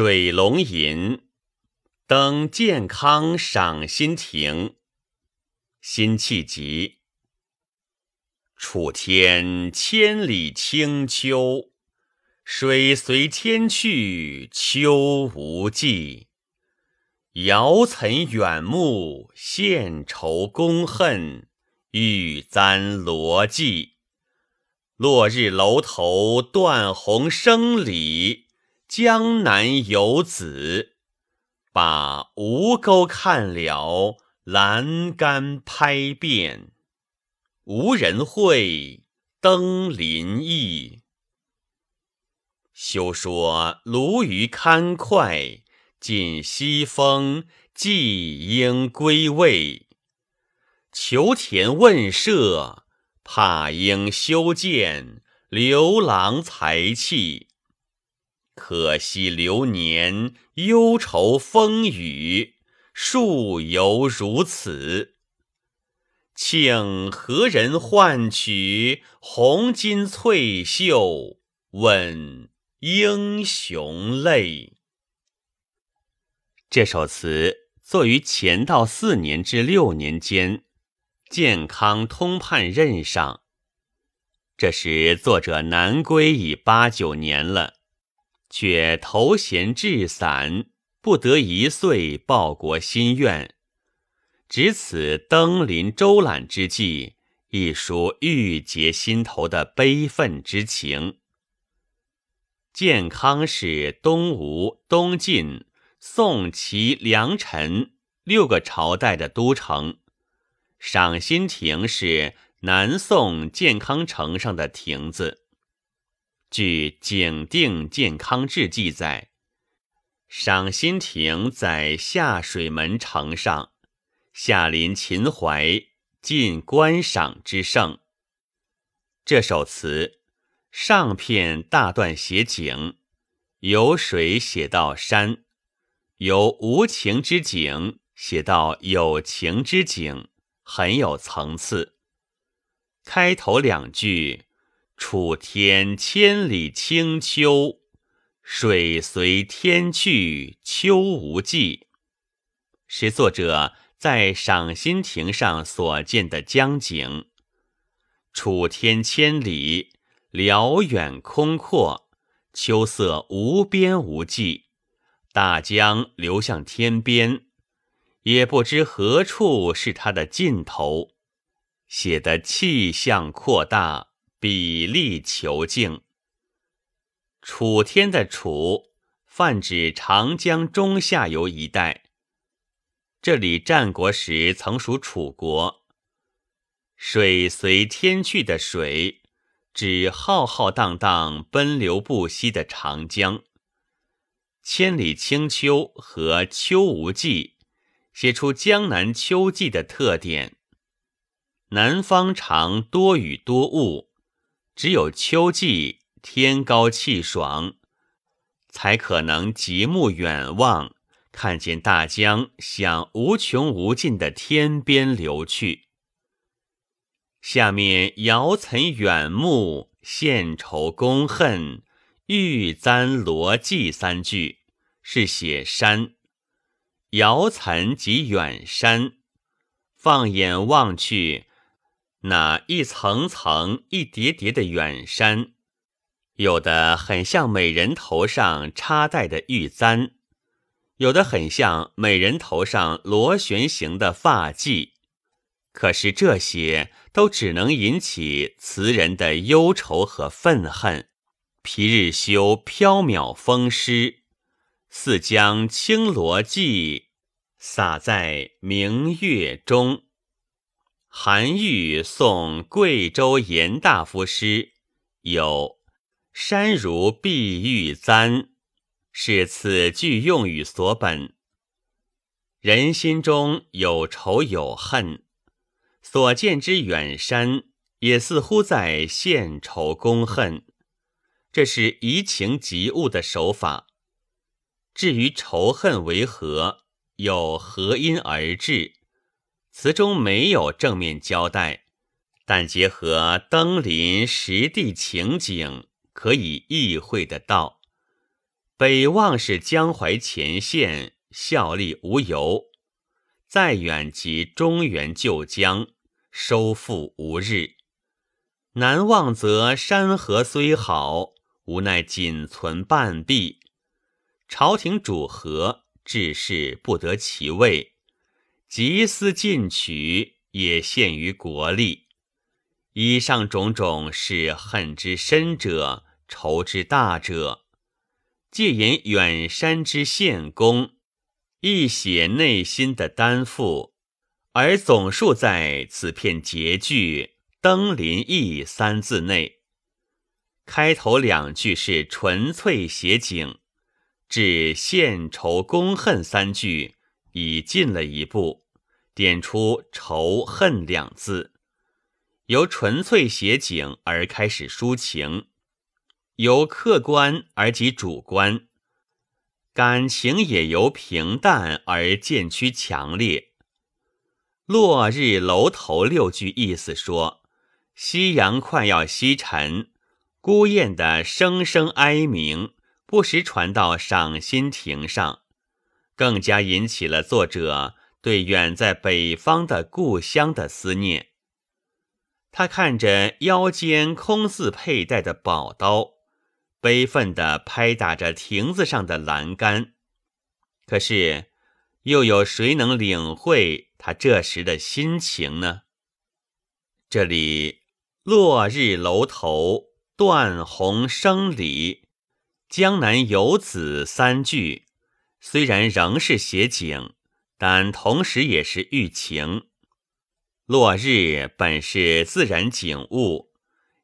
水龙吟，登健康赏心亭。辛弃疾。楚天千里清秋，水随天去秋无际。遥岑远目献愁公恨，玉簪罗髻。落日楼头断鸿声里。江南游子，把吴钩看了，栏杆拍遍。无人会，登临意。休说鲈鱼堪脍，尽西风，霁鹰归未。求田问舍，怕应修建，刘郎才气。可惜流年，忧愁风雨，数犹如此。请何人唤取红巾翠袖，问英雄泪？这首词作于乾道四年至六年间，健康通判任上。这时作者南归已八九年了。却头衔至散，不得一岁报国心愿。值此登临周览之际，一抒郁结心头的悲愤之情。建康是东吴、东晋、宋、齐、梁、陈六个朝代的都城，赏心亭是南宋建康城上的亭子。据《景定健康志》记载，赏心亭在下水门城上，下临秦淮，尽观赏之胜。这首词上片大段写景，由水写到山，由无情之景写到有情之景，很有层次。开头两句。楚天千里清秋，水随天去秋无际，是作者在赏心亭上所见的江景。楚天千里，辽远空阔，秋色无边无际，大江流向天边，也不知何处是它的尽头，写的气象扩大。比例求静。楚天的楚，泛指长江中下游一带。这里战国时曾属楚国。水随天去的水，指浩浩荡荡、奔流不息的长江。千里清秋和秋无际，写出江南秋季的特点。南方常多雨多雾。只有秋季天高气爽，才可能极目远望，看见大江向无穷无尽的天边流去。下面“遥岑远目，献愁公恨，欲簪罗髻”三句是写山。遥岑即远山，放眼望去。那一层层、一叠叠的远山，有的很像美人头上插戴的玉簪，有的很像美人头上螺旋形的发髻。可是这些都只能引起词人的忧愁和愤恨。皮日休缥缈风湿，似将青罗髻洒在明月中。韩愈送贵州严大夫诗，有“山如碧玉簪”，是此句用语所本。人心中有仇有恨，所见之远山也似乎在献仇公恨，这是移情及物的手法。至于仇恨为何，又何因而至？词中没有正面交代，但结合登临实地情景，可以意会得到。北望是江淮前线，效力无由；再远即中原旧疆，收复无日。南望则山河虽好，无奈仅存半壁。朝廷主和，治事不得其位，急思进取，也陷于国力。以上种种，是恨之深者，仇之大者。借言远山之献功，一写内心的担负，而总数在此片结句“登临意”三字内。开头两句是纯粹写景，至献仇公恨三句已进了一步，点出仇恨两字，由纯粹写景而开始抒情。由客观而及主观，感情也由平淡而渐趋强烈。落日楼头六句意思说，夕阳快要西沉，孤雁的声声哀鸣不时传到赏心亭上，更加引起了作者对远在北方的故乡的思念。他看着腰间空似佩戴的宝刀。悲愤地拍打着亭子上的栏杆，可是，又有谁能领会他这时的心情呢？这里“落日楼头，断鸿声里，江南游子”三句，虽然仍是写景，但同时也是寓情。落日本是自然景物。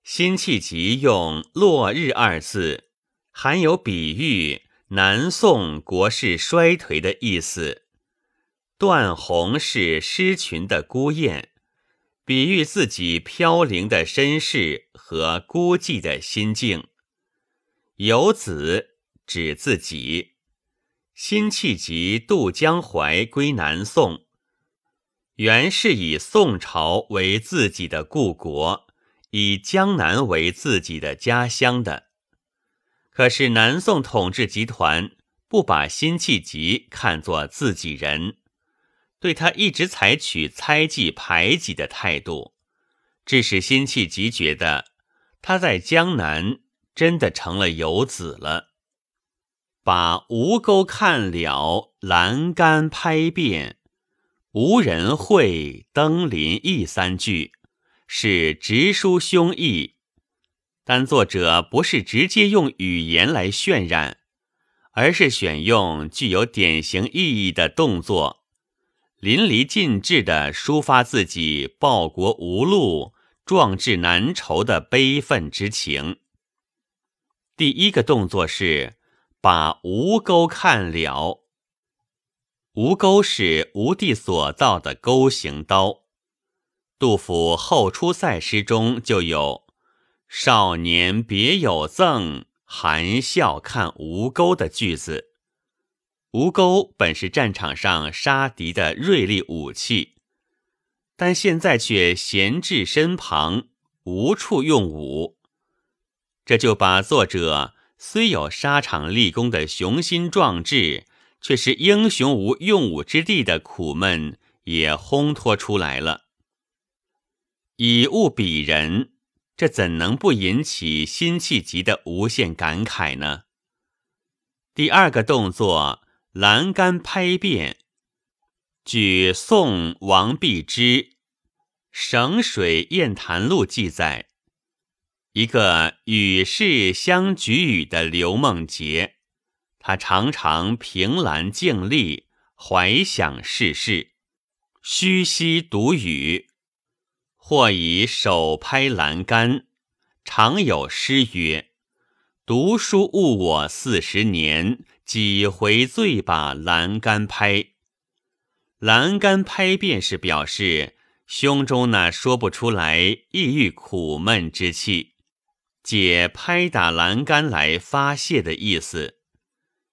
辛弃疾用“落日”二字，含有比喻南宋国势衰颓的意思。断鸿是失群的孤雁，比喻自己飘零的身世和孤寂的心境。游子指自己。辛弃疾渡江淮归南宋，原是以宋朝为自己的故国。以江南为自己的家乡的，可是南宋统治集团不把辛弃疾看作自己人，对他一直采取猜忌排挤的态度，致使辛弃疾觉得他在江南真的成了游子了。把吴钩看了，栏杆拍遍，无人会登临意三句。是直抒胸臆，但作者不是直接用语言来渲染，而是选用具有典型意义的动作，淋漓尽致地抒发自己报国无路、壮志难酬的悲愤之情。第一个动作是把吴钩看了，吴钩是吴地所造的钩形刀。杜甫《后出塞》诗中就有“少年别有赠，含笑看吴钩”的句子。吴钩本是战场上杀敌的锐利武器，但现在却闲置身旁，无处用武。这就把作者虽有沙场立功的雄心壮志，却是英雄无用武之地的苦闷也烘托出来了。以物比人，这怎能不引起辛弃疾的无限感慨呢？第二个动作“栏杆拍遍”，据宋王弼之《省水砚谈录》记载，一个与世相举语的刘梦洁，他常常凭栏静立，怀想世事，虚息独语。或以手拍栏杆，常有诗曰：“读书误我四十年，几回醉把栏杆拍。”栏杆拍便是表示胸中那说不出来抑郁苦闷之气，解拍打栏杆来发泄的意思。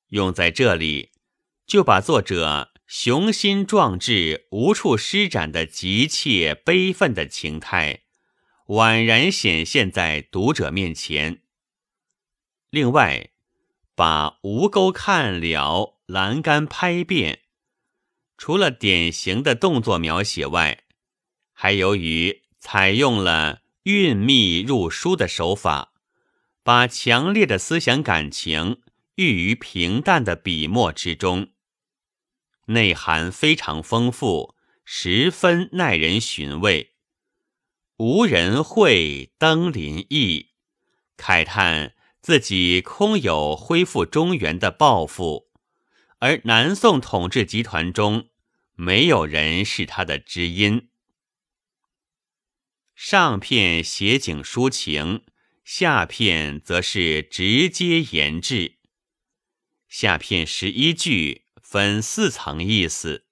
用在这里，就把作者。雄心壮志无处施展的急切悲愤的情态，宛然显现在读者面前。另外，把吴钩看了，栏杆拍遍，除了典型的动作描写外，还由于采用了韵密入书的手法，把强烈的思想感情寓于平淡的笔墨之中，内涵非常丰富，十分耐人寻味。无人会登临意，慨叹。自己空有恢复中原的抱负，而南宋统治集团中没有人是他的知音。上片写景抒情，下片则是直接言志。下片十一句分四层意思：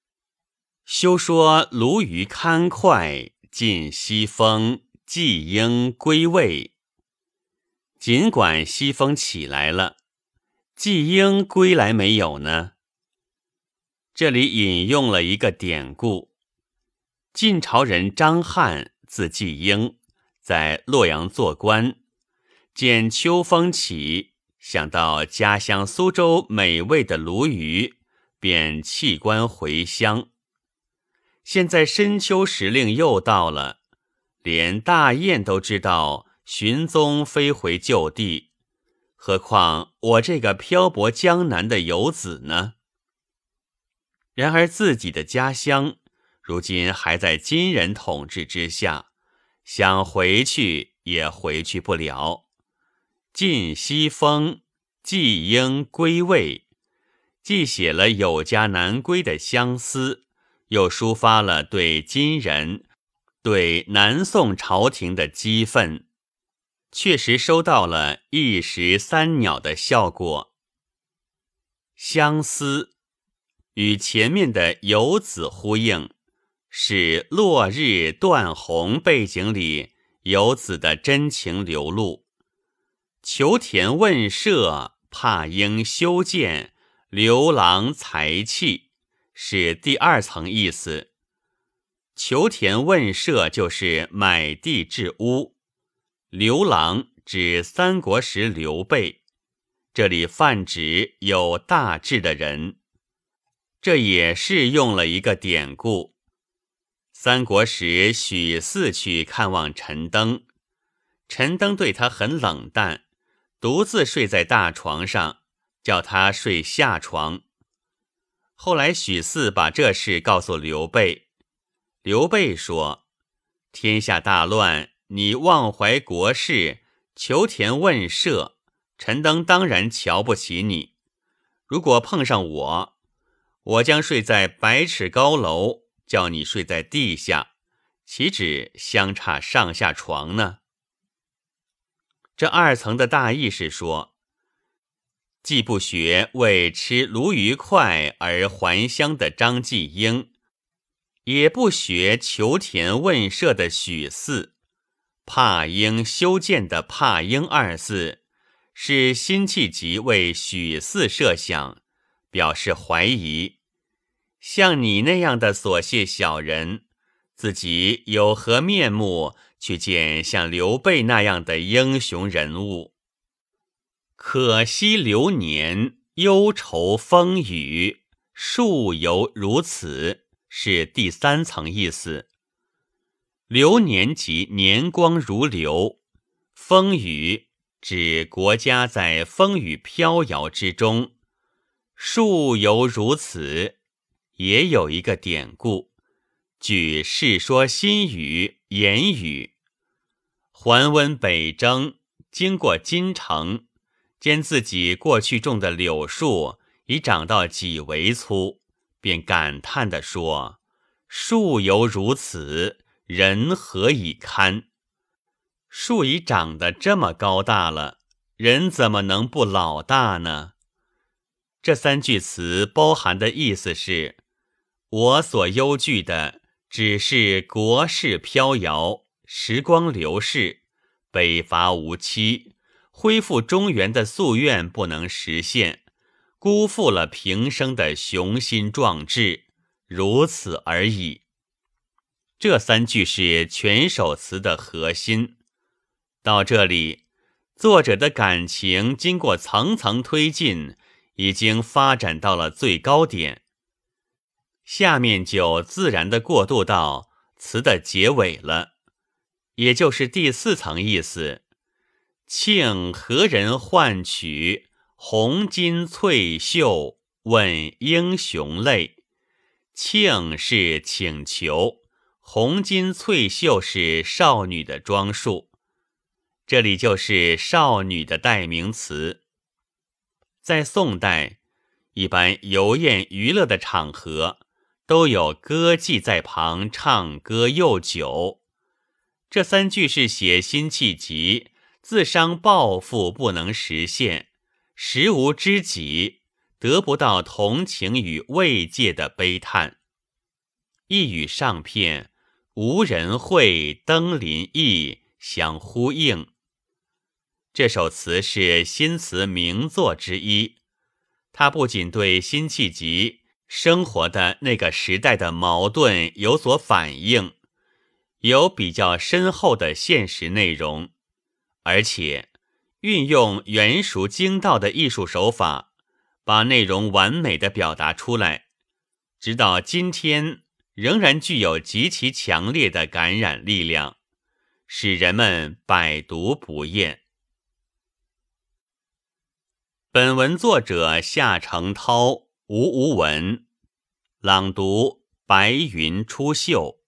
休说鲈鱼堪快，尽西风，季鹰归位。尽管西风起来了，季鹰归来没有呢？这里引用了一个典故：晋朝人张翰，字季英，在洛阳做官，见秋风起，想到家乡苏州美味的鲈鱼，便弃官回乡。现在深秋时令又到了，连大雁都知道。寻踪飞回旧地，何况我这个漂泊江南的游子呢？然而自己的家乡如今还在金人统治之下，想回去也回去不了。晋西风，季应归位，既写了有家难归的相思，又抒发了对金人、对南宋朝廷的激愤。确实收到了一石三鸟的效果。相思与前面的游子呼应，是落日断鸿背景里游子的真情流露。求田问舍，怕应修建，刘郎才气是第二层意思。求田问舍就是买地置屋。刘郎指三国时刘备，这里泛指有大志的人。这也是用了一个典故。三国时许四去看望陈登，陈登对他很冷淡，独自睡在大床上，叫他睡下床。后来许四把这事告诉刘备，刘备说：“天下大乱。”你忘怀国事，求田问舍，陈登当然瞧不起你。如果碰上我，我将睡在百尺高楼，叫你睡在地下，岂止相差上下床呢？这二层的大意是说，既不学为吃鲈鱼块而还乡的张继英，也不学求田问舍的许四。怕英修建的“怕英”二字，是辛弃疾为许四设想，表示怀疑。像你那样的琐屑小人，自己有何面目去见像刘备那样的英雄人物？可惜流年，忧愁风雨，树犹如此，是第三层意思。流年即年光如流，风雨指国家在风雨飘摇之中，树犹如此。也有一个典故，据《世说新语》言语，桓温北征，经过金城，见自己过去种的柳树已长到几围粗，便感叹地说：“树犹如此。”人何以堪？树已长得这么高大了，人怎么能不老大呢？这三句词包含的意思是：我所忧惧的只是国事飘摇，时光流逝，北伐无期，恢复中原的夙愿不能实现，辜负了平生的雄心壮志，如此而已。这三句是全首词的核心。到这里，作者的感情经过层层推进，已经发展到了最高点。下面就自然的过渡到词的结尾了，也就是第四层意思。庆何人唤取红巾翠袖，问英雄泪。庆是请求，红巾翠袖是少女的装束。这里就是少女的代名词。在宋代，一般游宴娱乐的场合，都有歌妓在旁唱歌又酒。这三句是写辛弃疾自伤抱负不能实现，实无知己，得不到同情与慰藉的悲叹。一语上片，无人会登临意相呼应。这首词是新词名作之一，它不仅对辛弃疾生活的那个时代的矛盾有所反映，有比较深厚的现实内容，而且运用圆熟精到的艺术手法，把内容完美的表达出来，直到今天仍然具有极其强烈的感染力量，使人们百读不厌。本文作者夏承焘，吴无闻，朗读：白云出岫。